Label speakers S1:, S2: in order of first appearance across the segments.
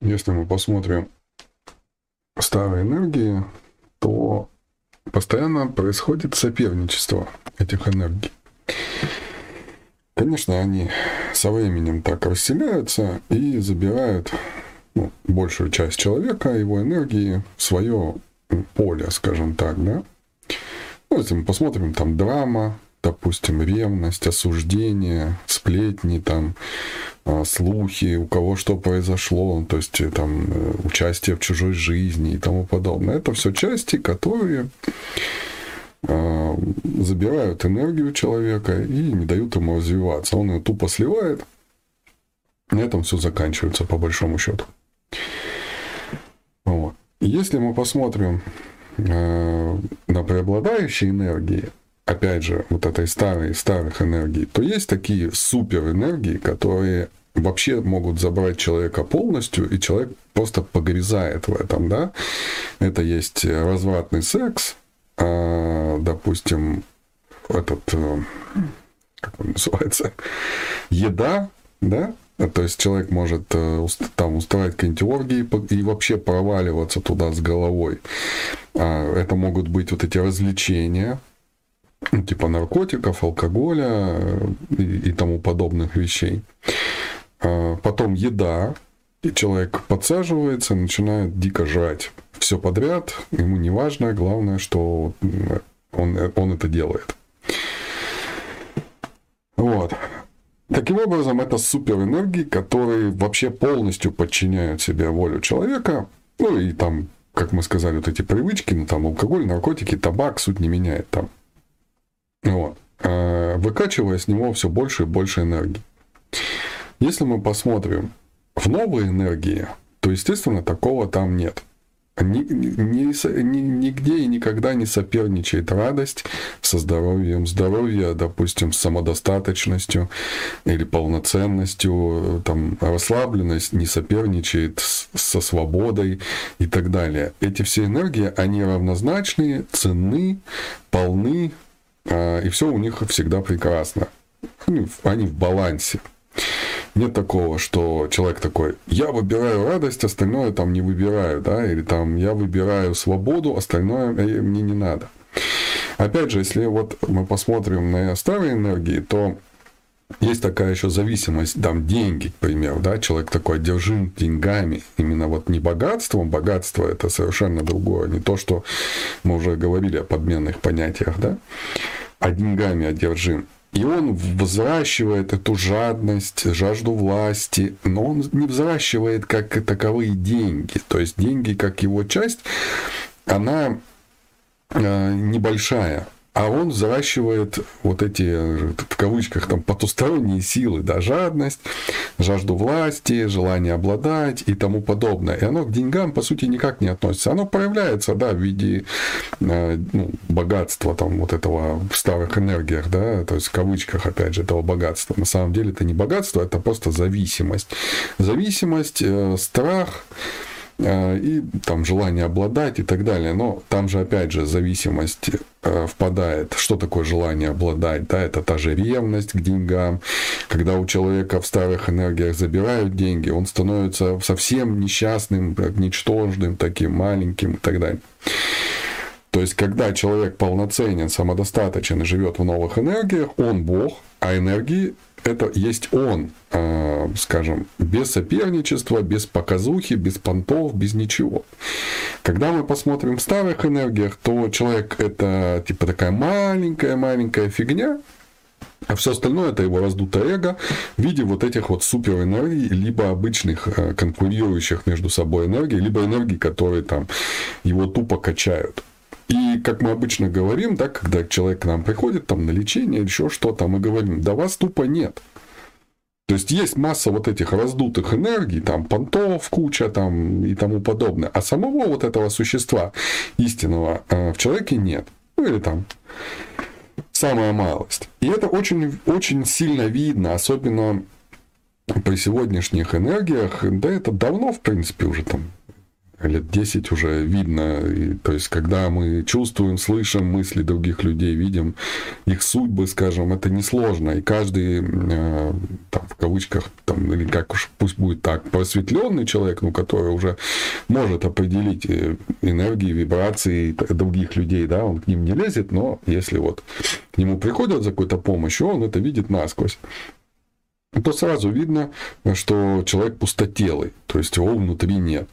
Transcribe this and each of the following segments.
S1: Если мы посмотрим старые энергии, то постоянно происходит соперничество этих энергий. Конечно, они со временем так расселяются и забирают ну, большую часть человека, его энергии в свое поле, скажем так, да. Ну, если мы посмотрим, там драма, допустим, ревность, осуждение, сплетни, там, а, слухи, у кого что произошло, то есть э, там э, участие в чужой жизни и тому подобное. Это все части, которые а, забирают энергию человека и не дают ему развиваться. Он ее тупо сливает. На этом все заканчивается, по большому счету. Вот. Если мы посмотрим э, на преобладающие энергии, опять же, вот этой старой, старых энергий, то есть такие суперэнергии, которые вообще могут забрать человека полностью, и человек просто погрязает в этом, да. Это есть развратный секс, а, допустим, этот, э, как он называется, еда, да, то есть человек может э, там устраивать какие-нибудь оргии и вообще проваливаться туда с головой. А, это могут быть вот эти развлечения, типа наркотиков, алкоголя э, и, и тому подобных вещей. А, потом еда, и человек подсаживается, начинает дико жрать все подряд, ему не важно, главное, что он, он это делает. Вот. Таким образом, это суперэнергии, которые вообще полностью подчиняют себе волю человека. Ну и там, как мы сказали, вот эти привычки, ну там алкоголь, наркотики, табак, суть не меняет там. Выкачивая с него все больше и больше энергии. Если мы посмотрим в новые энергии, то, естественно, такого там нет. Ни, ни, ни, нигде и никогда не соперничает радость со здоровьем, здоровье, допустим, с самодостаточностью или полноценностью, там, расслабленность не соперничает с, со свободой и так далее. Эти все энергии, они равнозначные, ценны, полны, и все у них всегда прекрасно. Они, они в балансе. Нет такого, что человек такой, я выбираю радость, остальное там не выбираю, да, или там я выбираю свободу, остальное мне не надо. Опять же, если вот мы посмотрим на старые энергии, то есть такая еще зависимость, там, деньги, к примеру, да, человек такой одержим деньгами, именно вот не богатством, богатство это совершенно другое, не то, что мы уже говорили о подменных понятиях, да, а деньгами одержим. И он взращивает эту жадность, жажду власти, но он не взращивает как таковые деньги. То есть деньги как его часть, она э, небольшая а он взращивает вот эти, в кавычках, там, потусторонние силы, да, жадность, жажду власти, желание обладать и тому подобное. И оно к деньгам, по сути, никак не относится. Оно проявляется, да, в виде э, ну, богатства, там, вот этого в старых энергиях, да, то есть в кавычках, опять же, этого богатства. На самом деле это не богатство, это просто зависимость. Зависимость, э, страх, Э, и там желание обладать и так далее. Но там же опять же зависимость э, впадает. Что такое желание обладать? Да, это та же ревность к деньгам. Когда у человека в старых энергиях забирают деньги, он становится совсем несчастным, ничтожным, таким маленьким и так далее. То есть, когда человек полноценен, самодостаточен и живет в новых энергиях, он Бог, а энергии это есть он, э, скажем, без соперничества, без показухи, без понтов, без ничего. Когда мы посмотрим в старых энергиях, то человек это типа такая маленькая-маленькая фигня, а все остальное это его раздутое эго в виде вот этих вот суперэнергий, либо обычных э, конкурирующих между собой энергий, либо энергий, которые там его тупо качают. И как мы обычно говорим, да, когда человек к нам приходит там на лечение еще что-то, мы говорим, да вас тупо нет. То есть есть масса вот этих раздутых энергий, там понтов куча там и тому подобное, а самого вот этого существа истинного э, в человеке нет. Ну или там самая малость. И это очень, очень сильно видно, особенно при сегодняшних энергиях, да это давно, в принципе, уже там лет 10 уже видно. И, то есть, когда мы чувствуем, слышим мысли других людей, видим их судьбы, скажем, это несложно. И каждый, э, там, в кавычках, там, или как уж пусть будет так, просветленный человек, ну, который уже может определить э, энергии, вибрации других людей, да, он к ним не лезет, но если вот к нему приходят за какой-то помощью, он это видит насквозь то сразу видно, что человек пустотелый, то есть его внутри нет.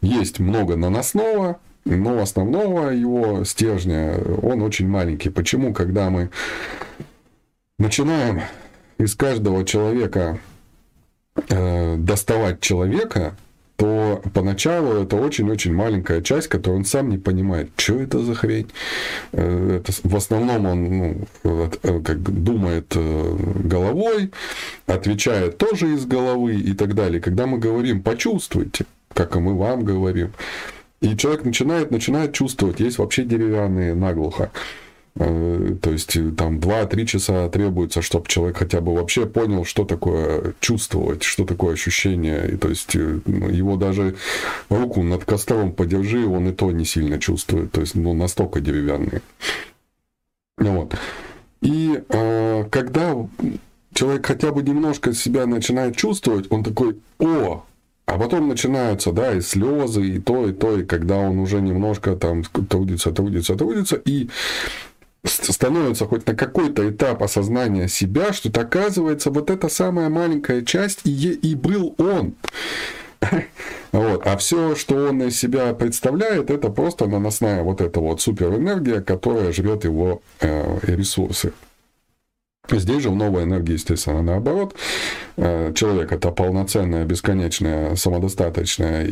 S1: Есть много наносного, но основного его стержня, он очень маленький. Почему, когда мы начинаем из каждого человека э, доставать человека, то поначалу это очень-очень маленькая часть, которую он сам не понимает, что это за хрень. Э, это, в основном он ну, э, как думает э, головой, отвечает тоже из головы и так далее. Когда мы говорим «почувствуйте», как и мы вам говорим, и человек начинает, начинает чувствовать, есть вообще деревянные наглухо. Э, то есть э, там 2-3 часа требуется, чтобы человек хотя бы вообще понял, что такое чувствовать, что такое ощущение. И, то есть э, ну, его даже руку над костром подержи, он и то не сильно чувствует. То есть ну, настолько деревянный. Вот. И э, когда человек хотя бы немножко себя начинает чувствовать, он такой, о, а потом начинаются, да, и слезы, и то, и то, и когда он уже немножко там трудится, трудится, трудится, и становится хоть на какой-то этап осознания себя, что оказывается вот эта самая маленькая часть и, и был он. Вот. А все, что он из себя представляет, это просто наносная вот эта вот суперэнергия, которая жрет его э, ресурсы. Здесь же в новой энергии, естественно, наоборот. Э, человек — это полноценное, бесконечное, самодостаточное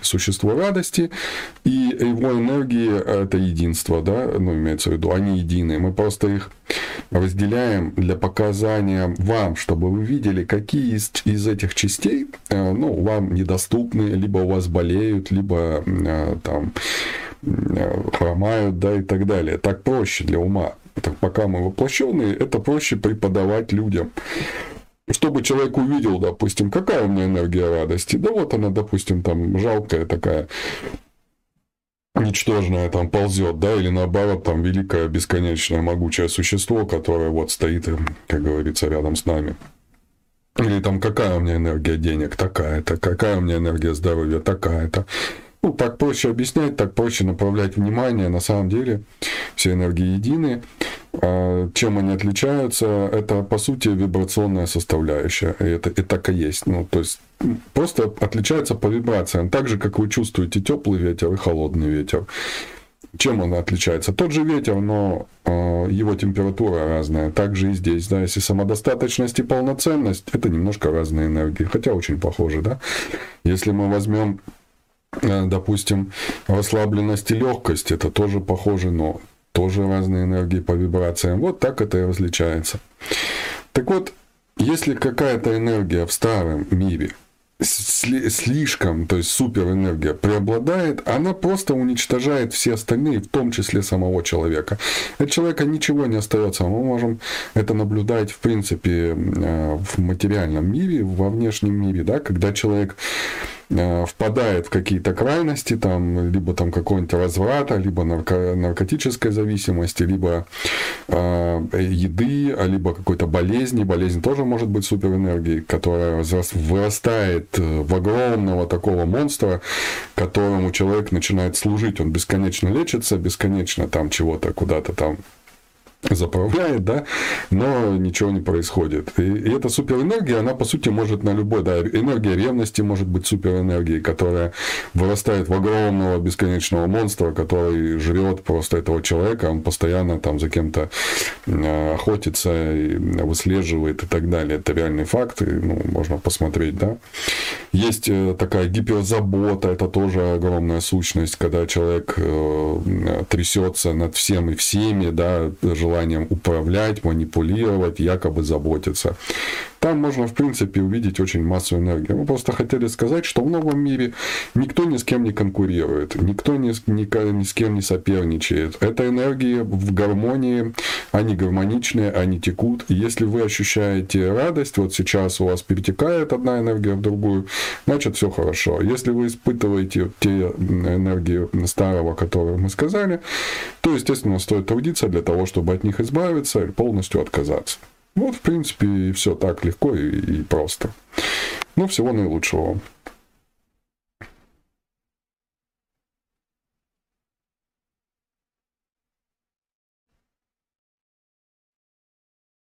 S1: существо радости, и его энергии — это единство, да, ну, имеется в виду, они едины. Мы просто их разделяем для показания вам, чтобы вы видели, какие из, из этих частей, э, ну, вам недоступны, либо у вас болеют, либо э, там хромают, да, и так далее. Так проще для ума так пока мы воплощенные, это проще преподавать людям. Чтобы человек увидел, допустим, какая у меня энергия радости. Да вот она, допустим, там жалкая такая, ничтожное там ползет, да, или наоборот, там великое, бесконечное, могучее существо, которое вот стоит, как говорится, рядом с нами. Или там какая у меня энергия денег, такая-то, какая у меня энергия здоровья, такая-то. Ну, так проще объяснять, так проще направлять внимание. На самом деле все энергии едины. А, чем они отличаются? Это, по сути, вибрационная составляющая. И это и так и есть. Ну, то есть просто отличается по вибрациям. Так же, как вы чувствуете теплый ветер и холодный ветер. Чем он отличается? Тот же ветер, но э, его температура разная. Также и здесь, да, если самодостаточность и полноценность, это немножко разные энергии, хотя очень похожи, да. Если мы возьмем Э, допустим, расслабленность и легкость, это тоже похоже, но тоже разные энергии по вибрациям. Вот так это и различается. Так вот, если какая-то энергия в старом мире слишком, то есть суперэнергия преобладает, она просто уничтожает все остальные, в том числе самого человека. От человека ничего не остается. Мы можем это наблюдать, в принципе, э, в материальном мире, во внешнем мире, да, когда человек впадает в какие-то крайности, там, либо там какой-нибудь разврата, либо нарко наркотической зависимости, либо э, еды, а либо какой-то болезни. Болезнь тоже может быть суперэнергией, которая вырастает э, в огромного такого монстра, которому человек начинает служить. Он бесконечно лечится, бесконечно там чего-то куда-то там заправляет, да, но ничего не происходит. И, и эта суперэнергия, она по сути может на любой, да, энергия ревности может быть суперэнергией, которая вырастает в огромного бесконечного монстра, который жрет просто этого человека, он постоянно там за кем-то э, охотится, и выслеживает и так далее. Это реальный факт, и, ну, можно посмотреть, да. Есть э, такая гиперзабота, это тоже огромная сущность, когда человек э, трясется над всем и всеми, да, желая желанием управлять, манипулировать, якобы заботиться. Там можно, в принципе, увидеть очень массу энергии. Мы просто хотели сказать, что в новом мире никто ни с кем не конкурирует, никто ни ни, ни с кем не соперничает. Это энергии в гармонии, они гармоничные, они текут. И если вы ощущаете радость, вот сейчас у вас перетекает одна энергия в другую, значит все хорошо. Если вы испытываете те энергии старого, которые мы сказали, то, естественно, стоит трудиться для того, чтобы от них избавиться или полностью отказаться. Вот, в принципе, все так легко и просто. Ну, всего наилучшего вам.